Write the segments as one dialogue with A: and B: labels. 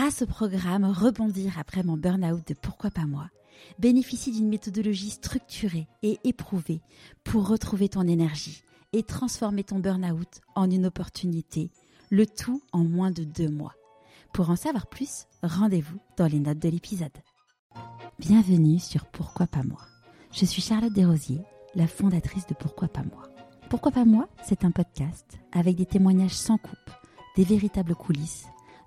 A: grâce au programme Rebondir après mon burn-out de Pourquoi pas moi, bénéficie d'une méthodologie structurée et éprouvée pour retrouver ton énergie et transformer ton burn-out en une opportunité, le tout en moins de deux mois. Pour en savoir plus, rendez-vous dans les notes de l'épisode. Bienvenue sur Pourquoi pas moi. Je suis Charlotte Desrosiers, la fondatrice de Pourquoi pas moi. Pourquoi pas moi C'est un podcast avec des témoignages sans coupe, des véritables coulisses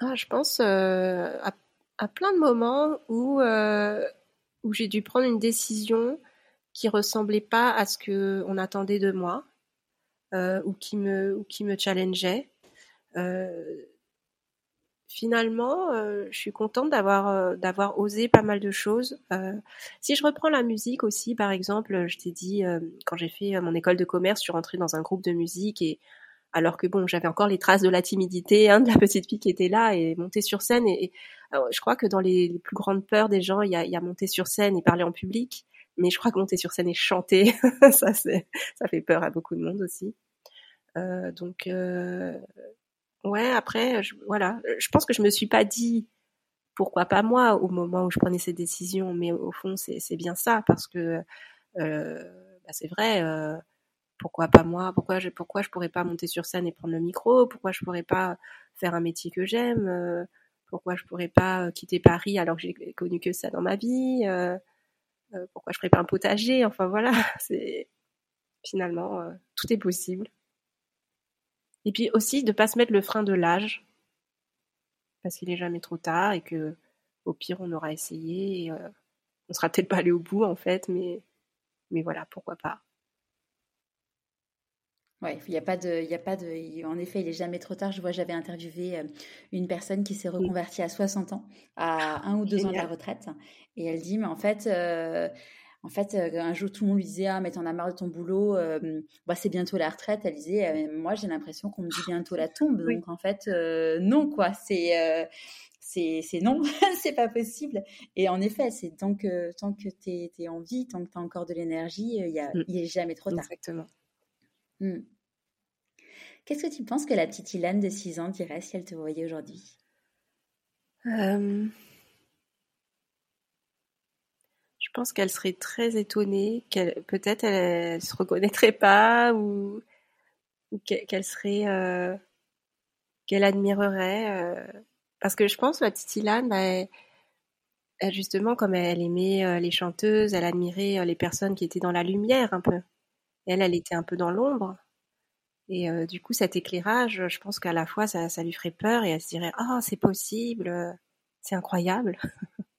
B: Ah, Je pense euh, à, plein de moments où, euh, où j'ai dû prendre une décision qui ressemblait pas à ce que on attendait de moi euh, ou qui me ou qui me challengeait. finalement, je suis contente d'avoir d'avoir osé pas mal de choses. si je reprends la musique aussi, par exemple, je t'ai dit quand j'ai fait mon école de commerce, je suis rentrée dans un groupe de musique et alors que bon, j'avais encore les traces de la timidité hein, de la petite fille qui était là et monter sur scène. Et, je crois que dans les, plus grandes peurs des gens, il y a, y monter sur scène et parler en public. Mais je crois que monter sur scène et chanter, ça, fait peur à beaucoup de monde aussi. Euh, donc, euh, ouais, après, je, voilà, je pense que je me suis pas dit pourquoi pas moi au moment où je prenais ces décisions, mais au fond, c'est, c'est bien ça parce que euh, bah, c'est vrai. Euh, pourquoi pas moi? Pourquoi je pourquoi je pourrais pas monter sur scène et prendre le micro? Pourquoi je pourrais pas faire un métier que j'aime? Euh, Pourquoi je pourrais pas euh, quitter Paris alors que j'ai connu que ça dans ma vie? Euh, Pourquoi je ferais pas un potager? Enfin voilà, c'est finalement tout est possible. Et puis aussi de pas se mettre le frein de l'âge parce qu'il est jamais trop tard et que au pire on aura essayé et, on sera peut-être pas allé au bout en fait mais voilà pourquoi pas
A: Ouais, il n'y a pas de, il a pas de, en effet, il est jamais trop tard. Je vois, j'avais interviewé euh, une personne qui s'est reconvertie à 60 ans, à un ou deux ans de la retraite, et elle dit, mais en fait, euh, en fait, euh, un jour tout le monde lui disait, ah, mais t'en as marre de ton boulot, bah, c'est bientôt la retraite. Elle disait, moi j'ai l'impression qu'on me dit bientôt la tombe, donc en fait, non quoi, c'est c'est non, c'est pas possible. Et en effet, c'est tant que tant que t'es es en vie, tant que t'as encore de l'énergie, il y a, mm. il est jamais trop tard.
B: Exactement.
A: Hmm. Qu'est-ce que tu penses que la petite Ilane de 6 ans dirait si elle te voyait aujourd'hui?
B: Euh, Je pense qu'elle serait très étonnée, qu'elle peut-être elle, se reconnaîtrait pas ou, qu'elle serait euh, qu'elle admirerait euh, parce que je pense la petite Ilane bah, elle, justement comme elle aimait les chanteuses, elle admirait les personnes qui étaient dans la lumière un peu. Elle, elle était un peu dans l'ombre. Et euh, du coup, cet éclairage, je pense qu'à la fois, ça, ça, lui ferait peur et elle se dirait Ah, c'est possible, c'est incroyable.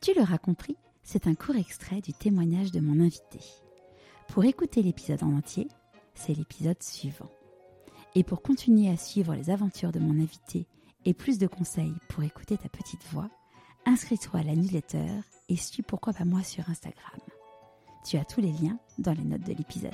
A: Tu l'auras compris, c'est un court extrait du témoignage de mon invité. Pour écouter l'épisode en entier, c'est l'épisode suivant. Et pour continuer à suivre les aventures de mon invité et plus de conseils pour écouter ta petite voix, inscris-toi à la newsletter et suis pourquoi pas moi sur Instagram. Tu as tous les liens dans les notes de l'épisode.